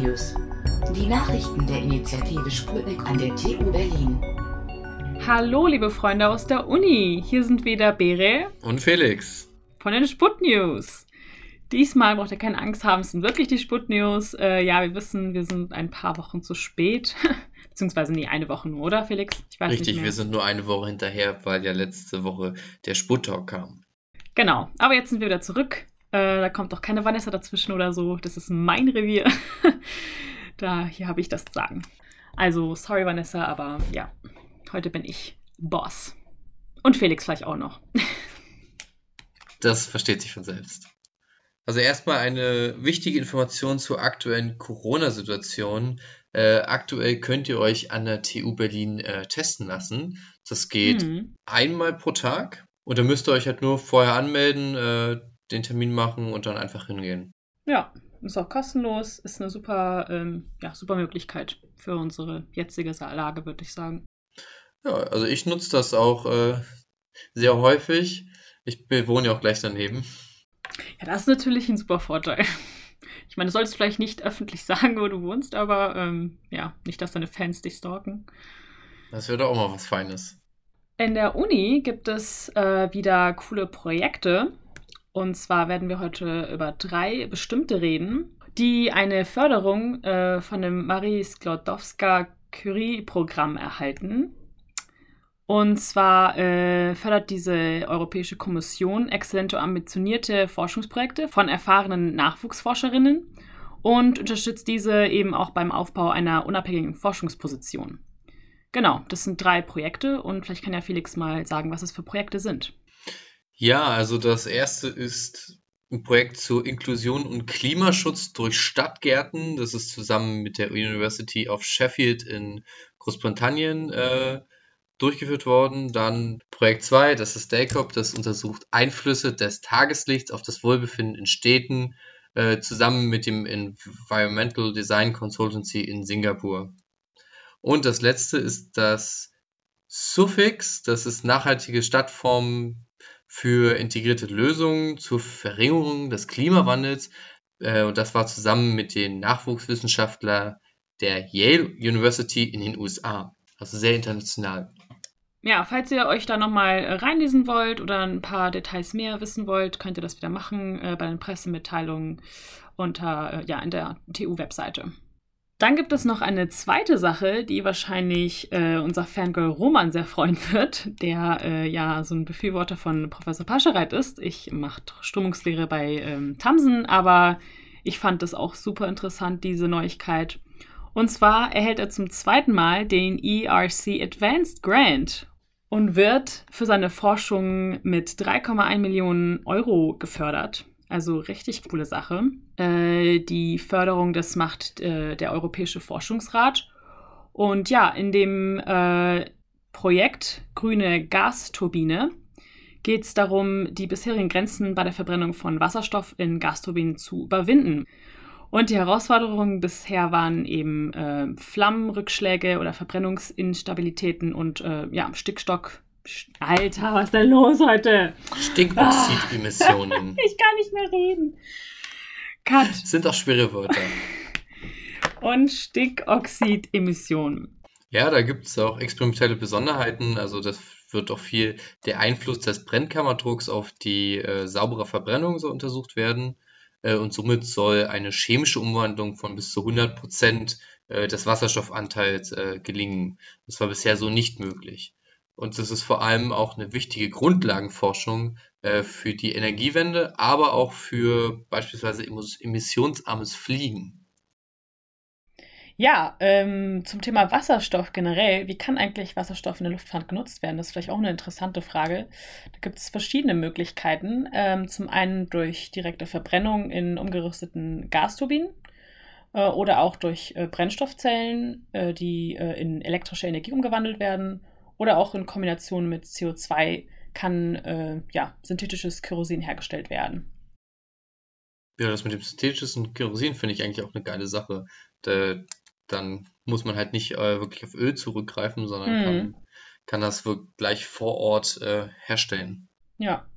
News. Die Nachrichten der Initiative Sputnik an der TU Berlin. Hallo, liebe Freunde aus der Uni. Hier sind wieder Bere und Felix von den Sput News. Diesmal braucht ihr keine Angst haben, es sind wirklich die Sput News. Äh, ja, wir wissen, wir sind ein paar Wochen zu spät. Beziehungsweise nee, eine Woche nur, oder Felix? Ich weiß Richtig, nicht wir sind nur eine Woche hinterher, weil ja letzte Woche der Sput-Talk kam. Genau, aber jetzt sind wir wieder zurück. Äh, da kommt auch keine Vanessa dazwischen oder so. Das ist mein Revier. da, hier habe ich das zu sagen. Also, sorry Vanessa, aber ja, heute bin ich Boss. Und Felix vielleicht auch noch. das versteht sich von selbst. Also erstmal eine wichtige Information zur aktuellen Corona-Situation. Äh, aktuell könnt ihr euch an der TU Berlin äh, testen lassen. Das geht mhm. einmal pro Tag und da müsst ihr euch halt nur vorher anmelden, äh, den Termin machen und dann einfach hingehen. Ja, ist auch kostenlos, ist eine super, ähm, ja, super Möglichkeit für unsere jetzige Lage, würde ich sagen. Ja, also ich nutze das auch äh, sehr häufig. Ich wohne ja auch gleich daneben. Ja, das ist natürlich ein super Vorteil. Ich meine, du solltest vielleicht nicht öffentlich sagen, wo du wohnst, aber ähm, ja, nicht, dass deine Fans dich stalken. Das wäre doch auch mal was Feines. In der Uni gibt es äh, wieder coole Projekte. Und zwar werden wir heute über drei bestimmte reden, die eine Förderung äh, von dem Marie Sklodowska-Curie-Programm erhalten. Und zwar äh, fördert diese Europäische Kommission exzellente und ambitionierte Forschungsprojekte von erfahrenen Nachwuchsforscherinnen und unterstützt diese eben auch beim Aufbau einer unabhängigen Forschungsposition. Genau, das sind drei Projekte und vielleicht kann ja Felix mal sagen, was es für Projekte sind. Ja, also das erste ist ein Projekt zur Inklusion und Klimaschutz durch Stadtgärten. Das ist zusammen mit der University of Sheffield in Großbritannien äh, durchgeführt worden. Dann Projekt 2, das ist DACOP, das untersucht Einflüsse des Tageslichts auf das Wohlbefinden in Städten, äh, zusammen mit dem Environmental Design Consultancy in Singapur. Und das letzte ist das Suffix, das ist nachhaltige Stadtformen für integrierte Lösungen zur Verringerung des Klimawandels. Äh, und das war zusammen mit den Nachwuchswissenschaftlern der Yale University in den USA. Also sehr international. Ja, falls ihr euch da nochmal reinlesen wollt oder ein paar Details mehr wissen wollt, könnt ihr das wieder machen äh, bei den Pressemitteilungen unter, äh, ja, in der TU-Webseite. Dann gibt es noch eine zweite Sache, die wahrscheinlich äh, unser Fangirl Roman sehr freuen wird, der äh, ja so ein Befürworter von Professor Paschereit ist. Ich mache Strömungslehre bei ähm, Tamsen, aber ich fand das auch super interessant, diese Neuigkeit. Und zwar erhält er zum zweiten Mal den ERC Advanced Grant und wird für seine Forschung mit 3,1 Millionen Euro gefördert. Also richtig coole Sache. Äh, die Förderung, das macht äh, der Europäische Forschungsrat. Und ja, in dem äh, Projekt Grüne Gasturbine geht es darum, die bisherigen Grenzen bei der Verbrennung von Wasserstoff in Gasturbinen zu überwinden. Und die Herausforderungen bisher waren eben äh, Flammenrückschläge oder Verbrennungsinstabilitäten und äh, ja, Stickstock. Alter, was ist denn los heute? Stickoxidemissionen. ich kann nicht mehr reden. Cut. Sind auch schwere Wörter. Und Stickoxidemissionen. Ja, da gibt es auch experimentelle Besonderheiten. Also das wird auch viel der Einfluss des Brennkammerdrucks auf die äh, saubere Verbrennung so untersucht werden. Äh, und somit soll eine chemische Umwandlung von bis zu 100 Prozent äh, des Wasserstoffanteils äh, gelingen. Das war bisher so nicht möglich. Und das ist vor allem auch eine wichtige Grundlagenforschung für die Energiewende, aber auch für beispielsweise emissionsarmes Fliegen. Ja, ähm, zum Thema Wasserstoff generell. Wie kann eigentlich Wasserstoff in der Luftfahrt genutzt werden? Das ist vielleicht auch eine interessante Frage. Da gibt es verschiedene Möglichkeiten. Ähm, zum einen durch direkte Verbrennung in umgerüsteten Gasturbinen äh, oder auch durch äh, Brennstoffzellen, äh, die äh, in elektrische Energie umgewandelt werden oder auch in Kombination mit CO2 kann äh, ja, synthetisches Kerosin hergestellt werden. Ja, das mit dem synthetischen Kerosin finde ich eigentlich auch eine geile Sache. Da, dann muss man halt nicht äh, wirklich auf Öl zurückgreifen, sondern hm. kann, kann das wirklich gleich vor Ort äh, herstellen. Ja.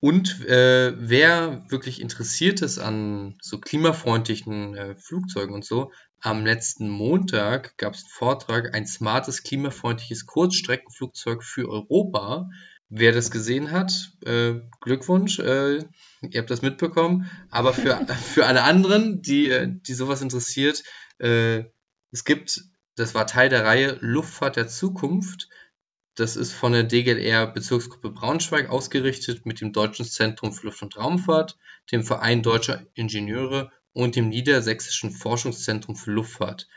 Und äh, wer wirklich interessiert ist an so klimafreundlichen äh, Flugzeugen und so, am letzten Montag gab es einen Vortrag, ein smartes, klimafreundliches Kurzstreckenflugzeug für Europa. Wer das gesehen hat, äh, Glückwunsch, äh, ihr habt das mitbekommen. Aber für, für alle anderen, die, äh, die sowas interessiert, äh, es gibt, das war Teil der Reihe Luftfahrt der Zukunft. Das ist von der DGLR Bezirksgruppe Braunschweig ausgerichtet mit dem Deutschen Zentrum für Luft- und Raumfahrt, dem Verein Deutscher Ingenieure und dem Niedersächsischen Forschungszentrum für Luftfahrt.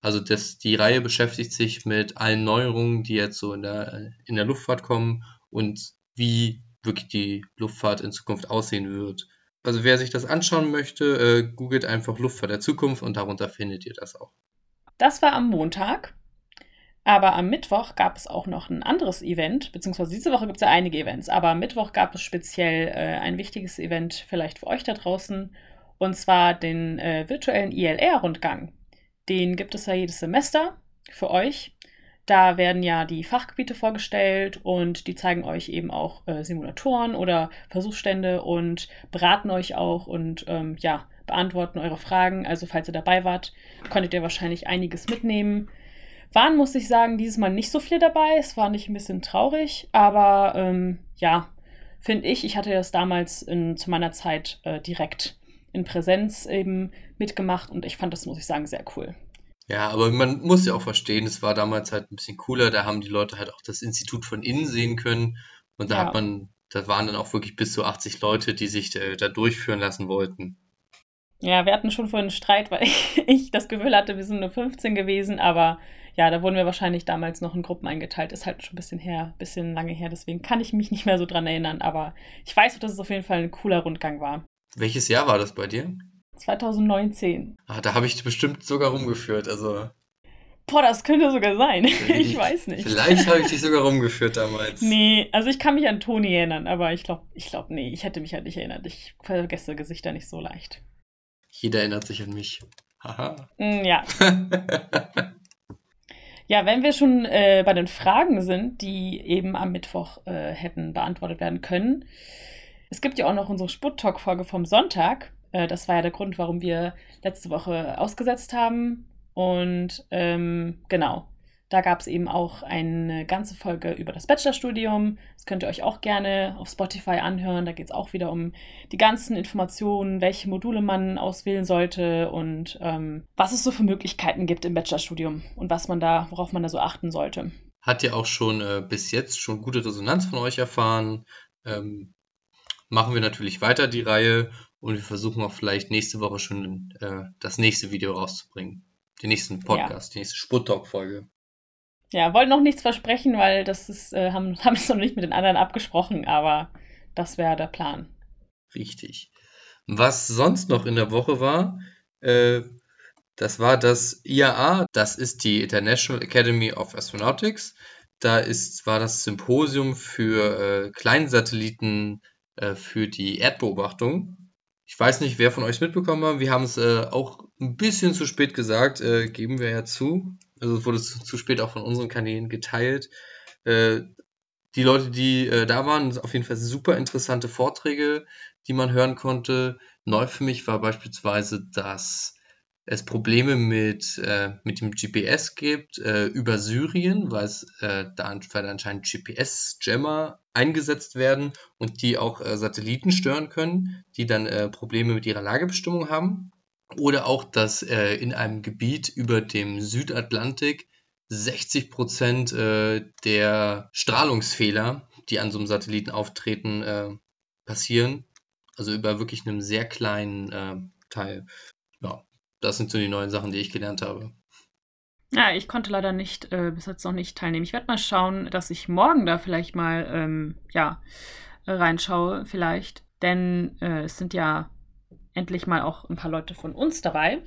Also das, die Reihe beschäftigt sich mit allen Neuerungen, die jetzt so in der, in der Luftfahrt kommen und wie wirklich die Luftfahrt in Zukunft aussehen wird. Also wer sich das anschauen möchte, äh, googelt einfach Luftfahrt der Zukunft und darunter findet ihr das auch. Das war am Montag. Aber am Mittwoch gab es auch noch ein anderes Event, beziehungsweise diese Woche gibt es ja einige Events, aber am Mittwoch gab es speziell äh, ein wichtiges Event vielleicht für euch da draußen, und zwar den äh, virtuellen ILR-Rundgang. Den gibt es ja jedes Semester für euch. Da werden ja die Fachgebiete vorgestellt und die zeigen euch eben auch äh, Simulatoren oder Versuchsstände und beraten euch auch und ähm, ja, beantworten eure Fragen. Also falls ihr dabei wart, konntet ihr wahrscheinlich einiges mitnehmen. Waren, muss ich sagen, dieses Mal nicht so viel dabei. Es war nicht ein bisschen traurig, aber ähm, ja, finde ich, ich hatte das damals in, zu meiner Zeit äh, direkt in Präsenz eben mitgemacht und ich fand das, muss ich sagen, sehr cool. Ja, aber man muss ja auch verstehen, es war damals halt ein bisschen cooler, da haben die Leute halt auch das Institut von innen sehen können und da ja. hat man, da waren dann auch wirklich bis zu 80 Leute, die sich da, da durchführen lassen wollten. Ja, wir hatten schon vorhin einen Streit, weil ich das Gefühl hatte, wir sind nur 15 gewesen, aber ja, da wurden wir wahrscheinlich damals noch in Gruppen eingeteilt. Ist halt schon ein bisschen her, ein bisschen lange her, deswegen kann ich mich nicht mehr so dran erinnern, aber ich weiß, dass es auf jeden Fall ein cooler Rundgang war. Welches Jahr war das bei dir? 2019. Ah, da habe ich bestimmt sogar rumgeführt, also. Boah, das könnte sogar sein. ich weiß nicht. Vielleicht habe ich dich sogar rumgeführt damals. Nee, also ich kann mich an Toni erinnern, aber ich glaube, ich glaube, nee, ich hätte mich halt nicht erinnert. Ich vergesse Gesichter nicht so leicht. Jeder erinnert sich an mich. Haha. Mm, ja. Ja, wenn wir schon äh, bei den Fragen sind, die eben am Mittwoch äh, hätten beantwortet werden können. Es gibt ja auch noch unsere Sput-Talk-Folge vom Sonntag. Äh, das war ja der Grund, warum wir letzte Woche ausgesetzt haben. Und ähm, genau, da gab es eben auch eine ganze Folge über das Bachelorstudium. Das könnt ihr euch auch gerne auf Spotify anhören. Da geht es auch wieder um die ganzen Informationen, welche Module man auswählen sollte und ähm, was es so für Möglichkeiten gibt im Bachelorstudium und was man da, worauf man da so achten sollte. Hat ja auch schon äh, bis jetzt schon gute Resonanz von euch erfahren. Ähm, machen wir natürlich weiter die Reihe und wir versuchen auch vielleicht nächste Woche schon äh, das nächste Video rauszubringen. Den nächsten Podcast, ja. die nächste Sput-Talk-Folge. Ja, wollen noch nichts versprechen, weil das ist, äh, haben, haben es noch nicht mit den anderen abgesprochen, aber das wäre der Plan. Richtig. Was sonst noch in der Woche war, äh, das war das IAA, das ist die International Academy of Astronautics. Da ist, war das Symposium für äh, Kleinsatelliten äh, für die Erdbeobachtung. Ich weiß nicht, wer von euch mitbekommen hat. Wir haben es äh, auch ein bisschen zu spät gesagt, äh, geben wir ja zu. Also es wurde zu, zu, spät auch von unseren Kanälen geteilt. Äh, die Leute, die äh, da waren, auf jeden Fall super interessante Vorträge, die man hören konnte. Neu für mich war beispielsweise, dass es Probleme mit, äh, mit dem GPS gibt äh, über Syrien, weil es äh, da anscheinend GPS-Jammer eingesetzt werden und die auch äh, Satelliten stören können, die dann äh, Probleme mit ihrer Lagebestimmung haben. Oder auch, dass äh, in einem Gebiet über dem Südatlantik 60 Prozent äh, der Strahlungsfehler, die an so einem Satelliten auftreten, äh, passieren. Also über wirklich einem sehr kleinen äh, Teil. Das sind so die neuen Sachen, die ich gelernt habe. Ja, ich konnte leider nicht, äh, bis jetzt noch nicht teilnehmen. Ich werde mal schauen, dass ich morgen da vielleicht mal, ähm, ja, reinschaue, vielleicht. Denn äh, es sind ja endlich mal auch ein paar Leute von uns dabei.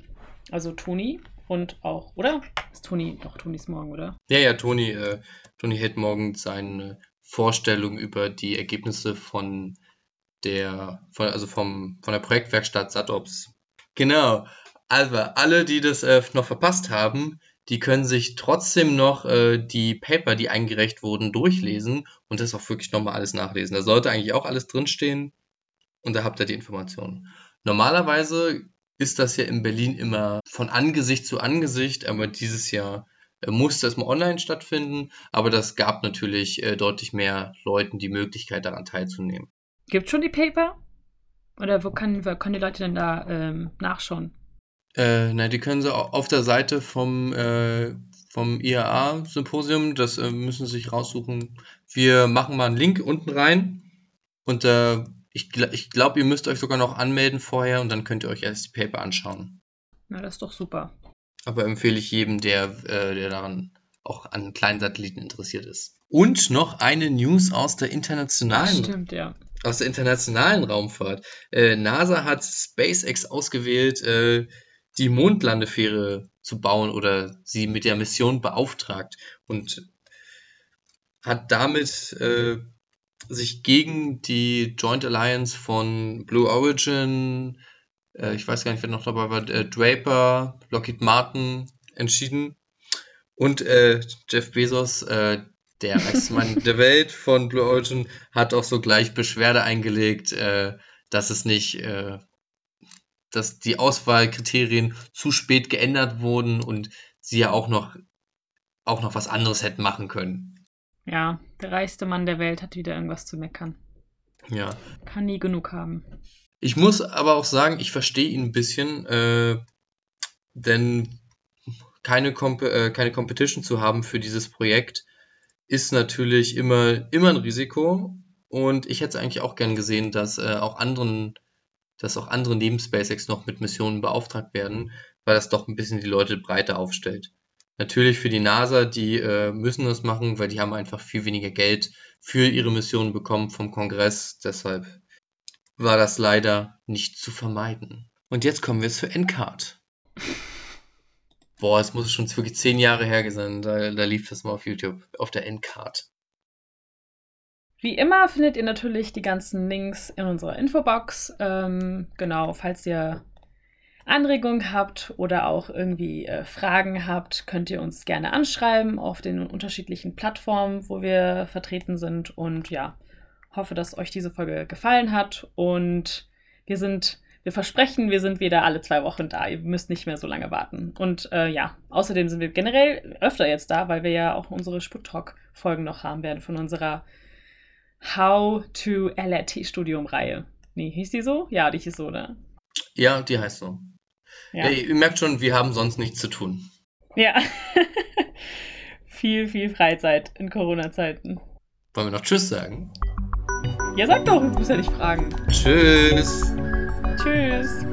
Also Toni und auch, oder? Ist Toni, doch, Toni ist morgen, oder? Ja, ja, Toni, äh, Toni hält morgen seine Vorstellung über die Ergebnisse von der, von, also vom, von der Projektwerkstatt SATOPS. Genau. Also, alle, die das äh, noch verpasst haben, die können sich trotzdem noch äh, die Paper, die eingereicht wurden, durchlesen und das auch wirklich nochmal alles nachlesen. Da sollte eigentlich auch alles drinstehen und da habt ihr die Informationen. Normalerweise ist das ja in Berlin immer von Angesicht zu Angesicht, aber dieses Jahr äh, musste es mal online stattfinden, aber das gab natürlich äh, deutlich mehr Leuten die Möglichkeit daran teilzunehmen. Gibt schon die Paper? Oder wo können, wo können die Leute denn da ähm, nachschauen? Äh, na, die können sie auf der Seite vom, äh, vom IAA-Symposium, das äh, müssen sie sich raussuchen. Wir machen mal einen Link unten rein und äh, ich, ich glaube, ihr müsst euch sogar noch anmelden vorher und dann könnt ihr euch erst die Paper anschauen. Na, das ist doch super. Aber empfehle ich jedem, der, äh, der daran auch an kleinen Satelliten interessiert ist. Und noch eine News aus der internationalen, Stimmt, ja. aus der internationalen Raumfahrt. Äh, NASA hat SpaceX ausgewählt, äh, die Mondlandefähre zu bauen oder sie mit der Mission beauftragt und hat damit äh, sich gegen die Joint Alliance von Blue Origin, äh, ich weiß gar nicht, wer noch dabei war, äh, Draper, Lockheed Martin entschieden. Und äh, Jeff Bezos, äh, der reichste Mann der Welt von Blue Origin, hat auch so gleich Beschwerde eingelegt, äh, dass es nicht, dass die Auswahlkriterien zu spät geändert wurden und sie ja auch noch, auch noch was anderes hätten machen können. Ja, der reichste Mann der Welt hat wieder irgendwas zu meckern. Ja. Kann nie genug haben. Ich muss aber auch sagen, ich verstehe ihn ein bisschen, äh, denn keine, Comp äh, keine Competition zu haben für dieses Projekt ist natürlich immer, immer ein Risiko. Und ich hätte es eigentlich auch gern gesehen, dass äh, auch anderen, dass auch andere neben SpaceX noch mit Missionen beauftragt werden, weil das doch ein bisschen die Leute breiter aufstellt. Natürlich für die NASA, die äh, müssen das machen, weil die haben einfach viel weniger Geld für ihre Missionen bekommen vom Kongress. Deshalb war das leider nicht zu vermeiden. Und jetzt kommen wir zur Endcard. Boah, es muss schon wirklich zehn Jahre her sein. Da, da lief das mal auf YouTube, auf der Endcard. Wie immer findet ihr natürlich die ganzen Links in unserer Infobox. Ähm, genau, falls ihr Anregungen habt oder auch irgendwie äh, Fragen habt, könnt ihr uns gerne anschreiben auf den unterschiedlichen Plattformen, wo wir vertreten sind. Und ja, hoffe, dass euch diese Folge gefallen hat. Und wir sind, wir versprechen, wir sind wieder alle zwei Wochen da. Ihr müsst nicht mehr so lange warten. Und äh, ja, außerdem sind wir generell öfter jetzt da, weil wir ja auch unsere Sput-Talk-Folgen noch haben werden von unserer How to LRT-Studium-Reihe. Nee, hieß die so? Ja, die hieß so, oder? Ja, die heißt so. Ja. Ja, ihr merkt schon, wir haben sonst nichts zu tun. Ja. viel, viel Freizeit in Corona-Zeiten. Wollen wir noch Tschüss sagen? Ja, sag doch, du musst ja nicht fragen. Tschüss. Tschüss.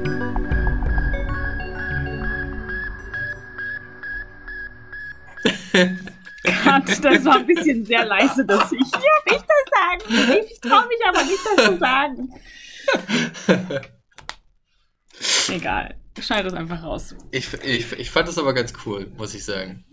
Gott, das war ein bisschen sehr leise, dass ich. Ja, ich sagen. Ich traue mich aber nicht, das zu sagen. Egal. Schneid das einfach raus. Ich, ich, ich fand das aber ganz cool, muss ich sagen.